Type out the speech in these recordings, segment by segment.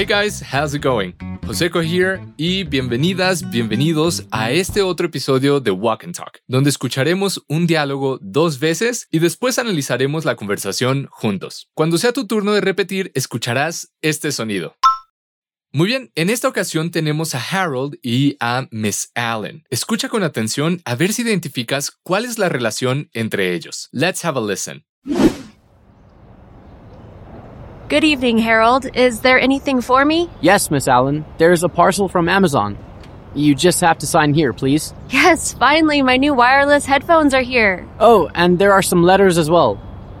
Hey guys, how's it going? Joseco here y bienvenidas, bienvenidos a este otro episodio de Walk and Talk, donde escucharemos un diálogo dos veces y después analizaremos la conversación juntos. Cuando sea tu turno de repetir, escucharás este sonido. Muy bien, en esta ocasión tenemos a Harold y a Miss Allen. Escucha con atención a ver si identificas cuál es la relación entre ellos. Let's have a listen. Good evening, Harold. Is there anything for me? Yes, Miss Allen. There's a parcel from Amazon. You just have to sign here, please. Yes, finally, my new wireless headphones are here. Oh, and there are some letters as well.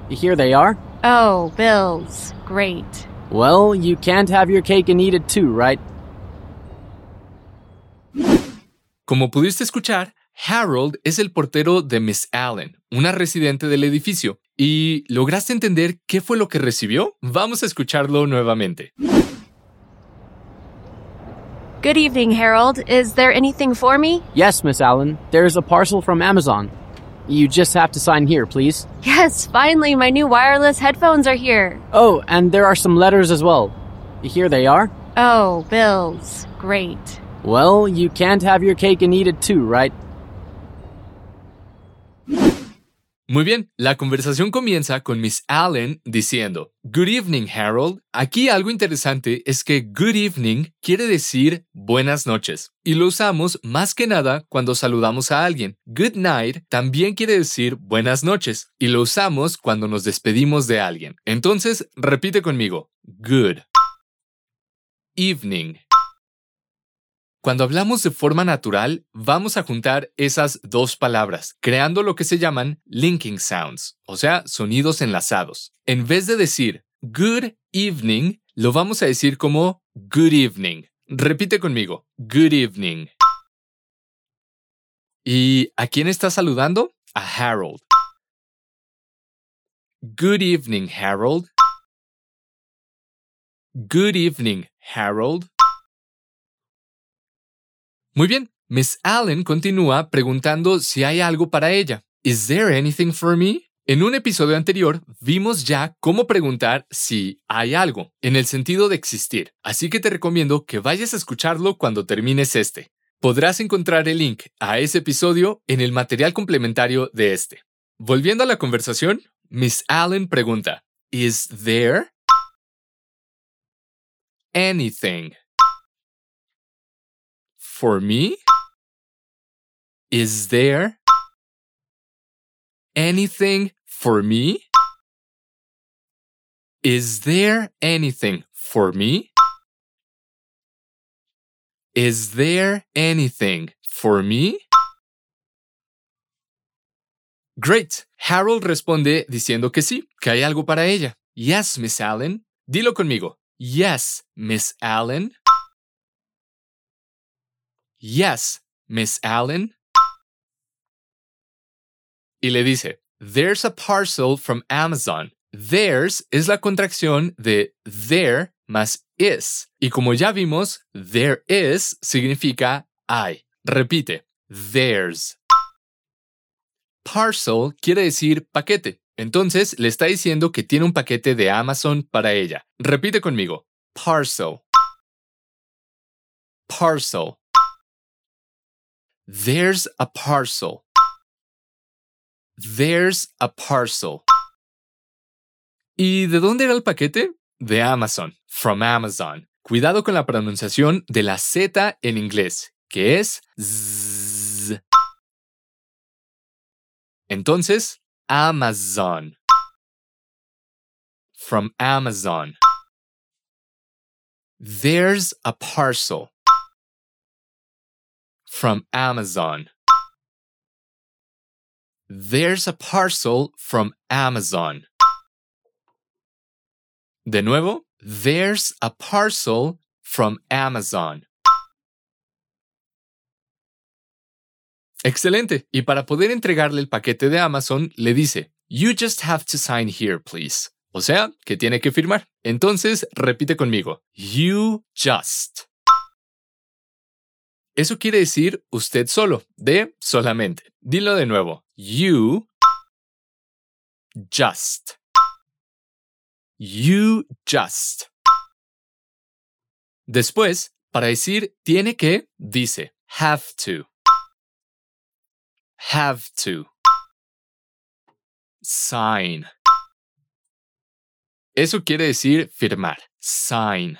Here they are. Oh, bills. Great. Well, you can't have your cake and eat it too, right? Como pudiste escuchar, Harold es el portero de Miss Allen, una residente del edificio. ¿Y lograste entender qué fue lo que recibió? Vamos a escucharlo nuevamente. Good evening, Harold. Is there anything for me? Yes, Miss Allen. There's a parcel from Amazon. You just have to sign here, please. Yes, finally, my new wireless headphones are here. Oh, and there are some letters as well. Here they are. Oh, bills. Great. Well, you can't have your cake and eat it too, right? Muy bien, la conversación comienza con Miss Allen diciendo, Good evening, Harold. Aquí algo interesante es que good evening quiere decir buenas noches y lo usamos más que nada cuando saludamos a alguien. Good night también quiere decir buenas noches y lo usamos cuando nos despedimos de alguien. Entonces, repite conmigo, good evening. Cuando hablamos de forma natural, vamos a juntar esas dos palabras, creando lo que se llaman linking sounds, o sea, sonidos enlazados. En vez de decir good evening, lo vamos a decir como good evening. Repite conmigo, good evening. ¿Y a quién está saludando? A Harold. Good evening, Harold. Good evening, Harold. Muy bien, Miss Allen continúa preguntando si hay algo para ella. Is there anything for me? En un episodio anterior vimos ya cómo preguntar si hay algo, en el sentido de existir, así que te recomiendo que vayas a escucharlo cuando termines este. Podrás encontrar el link a ese episodio en el material complementario de este. Volviendo a la conversación, Miss Allen pregunta, ¿Is there anything for me? Is there anything for me? Is there anything for me? Is there anything for me? Great. Harold responde diciendo que sí, que hay algo para ella. Yes, Miss Allen. Dilo conmigo. Yes, Miss Allen. Yes, Miss Allen. Y le dice, There's a parcel from Amazon. There's es la contracción de there más is. Y como ya vimos, there is significa hay. Repite, there's. Parcel quiere decir paquete. Entonces le está diciendo que tiene un paquete de Amazon para ella. Repite conmigo, parcel. Parcel. There's a parcel. There's a parcel. ¿Y de dónde era el paquete? De Amazon. From Amazon. Cuidado con la pronunciación de la Z en inglés, que es z. Entonces, Amazon. From Amazon. There's a parcel. From Amazon. There's a parcel from Amazon. De nuevo, there's a parcel from Amazon. Excelente. Y para poder entregarle el paquete de Amazon, le dice, You just have to sign here, please. O sea, que tiene que firmar. Entonces, repite conmigo. You just. Eso quiere decir usted solo, de solamente. Dilo de nuevo. You just. You just. Después, para decir tiene que, dice have to. Have to. Sign. Eso quiere decir firmar. Sign.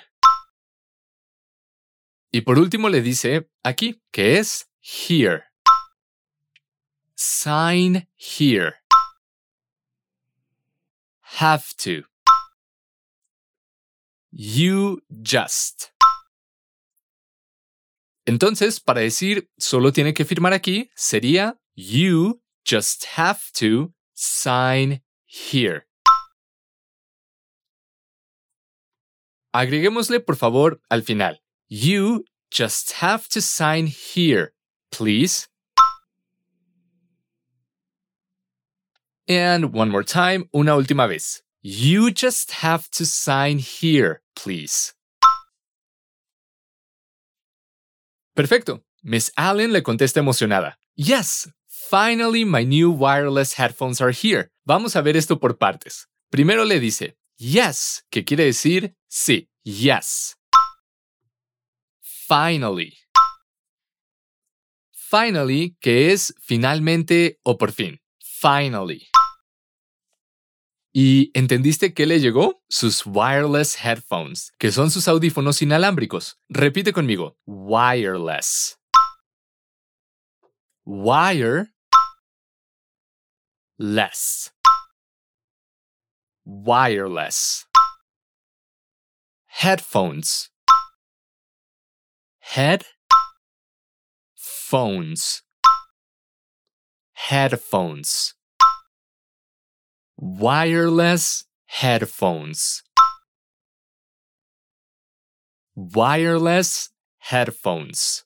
Y por último le dice aquí, que es here. Sign here. Have to. You just. Entonces, para decir solo tiene que firmar aquí, sería You just have to sign here. Agreguémosle por favor al final. You just have to sign here, please. And one more time, una última vez. You just have to sign here, please. Perfecto. Miss Allen le contesta emocionada. Yes, finally my new wireless headphones are here. Vamos a ver esto por partes. Primero le dice, yes, que quiere decir sí, yes. Finally. Finally, que es finalmente o por fin. Finally. ¿Y entendiste qué le llegó? Sus wireless headphones, que son sus audífonos inalámbricos. Repite conmigo. Wireless. Wire. Less. Wireless. Headphones. Head. Phones. Headphones wireless headphones. Wireless headphones.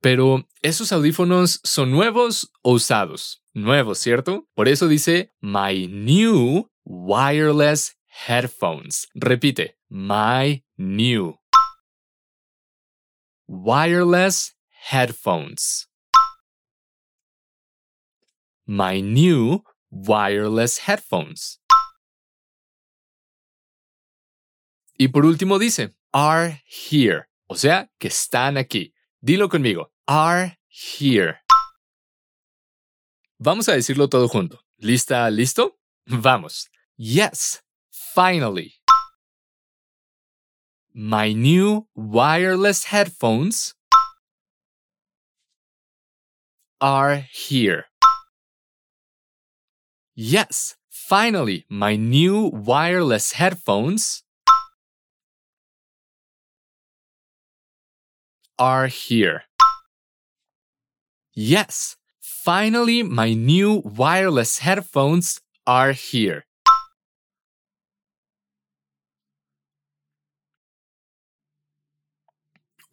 Pero, ¿esos audífonos son nuevos o usados? Nuevos, ¿cierto? Por eso dice my new wireless headphones. Repite, my new wireless headphones my new wireless headphones. Y por último dice, are here, o sea, que están aquí. Dilo conmigo, are here. Vamos a decirlo todo junto. ¿Lista, listo? Vamos. Yes, finally. My new wireless headphones are here. Yes, finally, my new wireless headphones are here. Yes, finally, my new wireless headphones are here.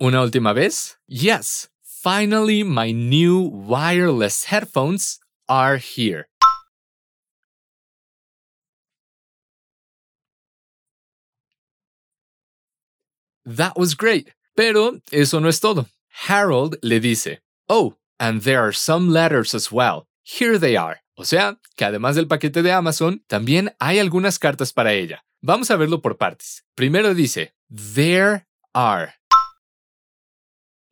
Una última vez. Yes, finally, my new wireless headphones are here. That was great. Pero eso no es todo. Harold le dice, Oh, and there are some letters as well. Here they are. O sea, que además del paquete de Amazon, también hay algunas cartas para ella. Vamos a verlo por partes. Primero dice, There are.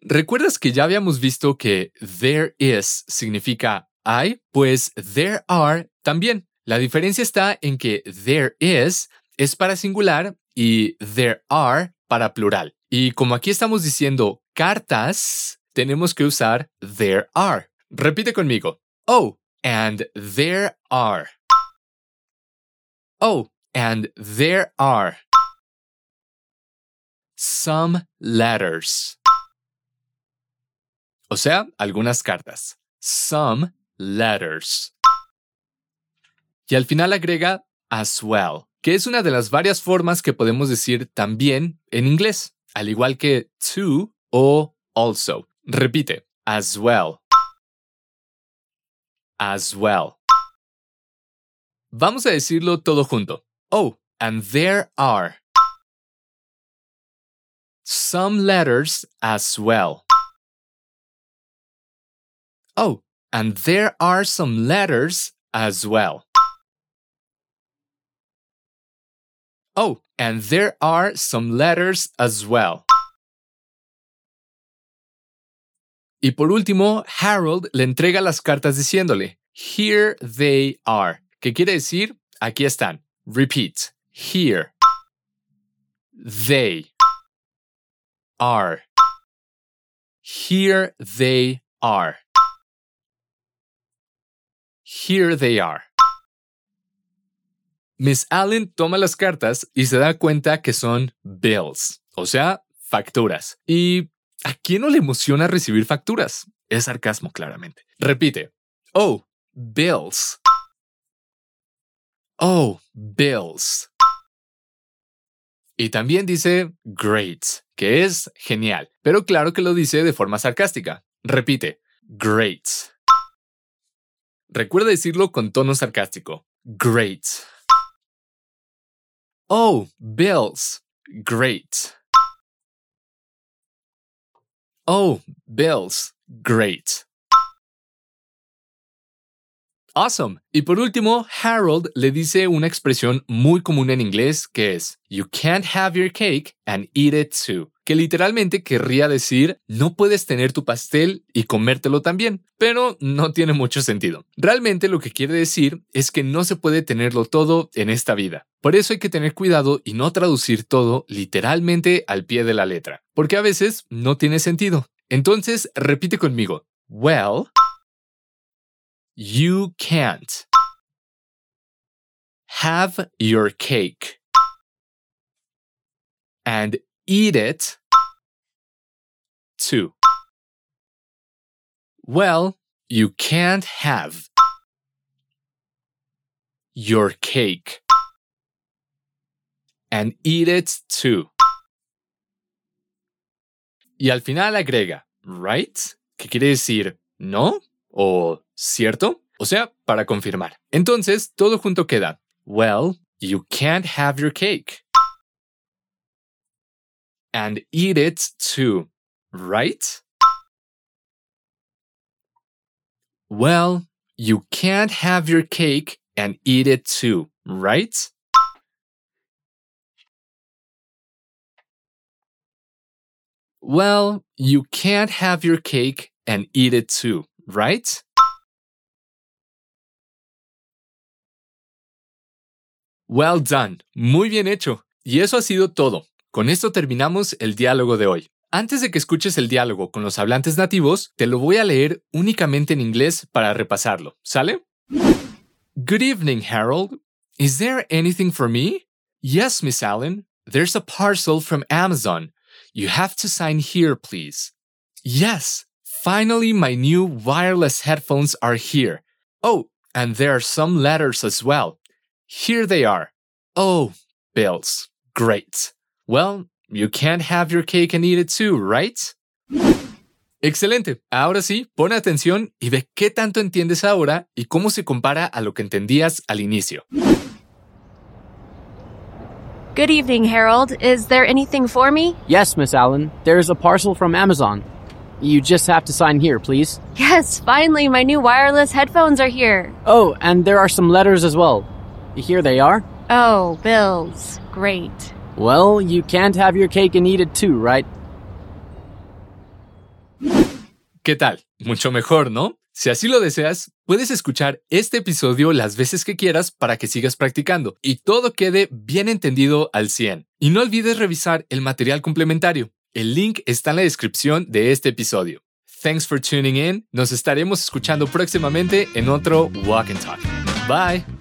¿Recuerdas que ya habíamos visto que there is significa hay? Pues there are también. La diferencia está en que there is es para singular y there are para plural. Y como aquí estamos diciendo cartas, tenemos que usar there are. Repite conmigo. Oh, and there are. Oh, and there are some letters. O sea, algunas cartas. Some letters. Y al final agrega as well que es una de las varias formas que podemos decir también en inglés, al igual que to o also. Repite, as well. As well. Vamos a decirlo todo junto. Oh, and there are some letters as well. Oh, and there are some letters as well. Oh, and there are some letters as well. Y por último, Harold le entrega las cartas diciéndole, Here they are, ¿Qué quiere decir, aquí están. Repeat, here. They are. Here they are. Here they are. Miss Allen toma las cartas y se da cuenta que son bills, o sea, facturas. ¿Y a quién no le emociona recibir facturas? Es sarcasmo, claramente. Repite. Oh, bills. Oh, bills. Y también dice great, que es genial, pero claro que lo dice de forma sarcástica. Repite, great. Recuerda decirlo con tono sarcástico. Great. Oh, bills. Great. Oh, bills. Great. Awesome. Y por último, Harold le dice una expresión muy común en inglés que es You can't have your cake and eat it too, que literalmente querría decir no puedes tener tu pastel y comértelo también, pero no tiene mucho sentido. Realmente lo que quiere decir es que no se puede tenerlo todo en esta vida. Por eso hay que tener cuidado y no traducir todo literalmente al pie de la letra, porque a veces no tiene sentido. Entonces, repite conmigo. Well, you can't have your cake and eat it too. Well, you can't have your cake and eat it too. Y al final agrega, right? ¿Qué quiere decir no o cierto? O sea, para confirmar. Entonces, todo junto queda, well, you can't have your cake and eat it too, right? Well, you can't have your cake and eat it too, right? Well, you can't have your cake and eat it too, right? Well done. Muy bien hecho. Y eso ha sido todo. Con esto terminamos el diálogo de hoy. Antes de que escuches el diálogo con los hablantes nativos, te lo voy a leer únicamente en inglés para repasarlo. ¿Sale? Good evening, Harold. Is there anything for me? Yes, Miss Allen. There's a parcel from Amazon. You have to sign here, please. Yes, finally, my new wireless headphones are here. Oh, and there are some letters as well. Here they are. Oh, bills. Great. Well, you can't have your cake and eat it too, right? Excelente. Ahora sí, pon atención y ve qué tanto entiendes ahora y cómo se compara a lo que entendías al inicio. Good evening, Harold. Is there anything for me? Yes, Miss Allen. There's a parcel from Amazon. You just have to sign here, please. Yes, finally, my new wireless headphones are here. Oh, and there are some letters as well. Here they are. Oh, bills. Great. Well, you can't have your cake and eat it too, right? ¿Qué tal? Mucho mejor, ¿no? Si así lo deseas, puedes escuchar este episodio las veces que quieras para que sigas practicando y todo quede bien entendido al 100. Y no olvides revisar el material complementario. El link está en la descripción de este episodio. Thanks for tuning in. Nos estaremos escuchando próximamente en otro Walk and Talk. Bye.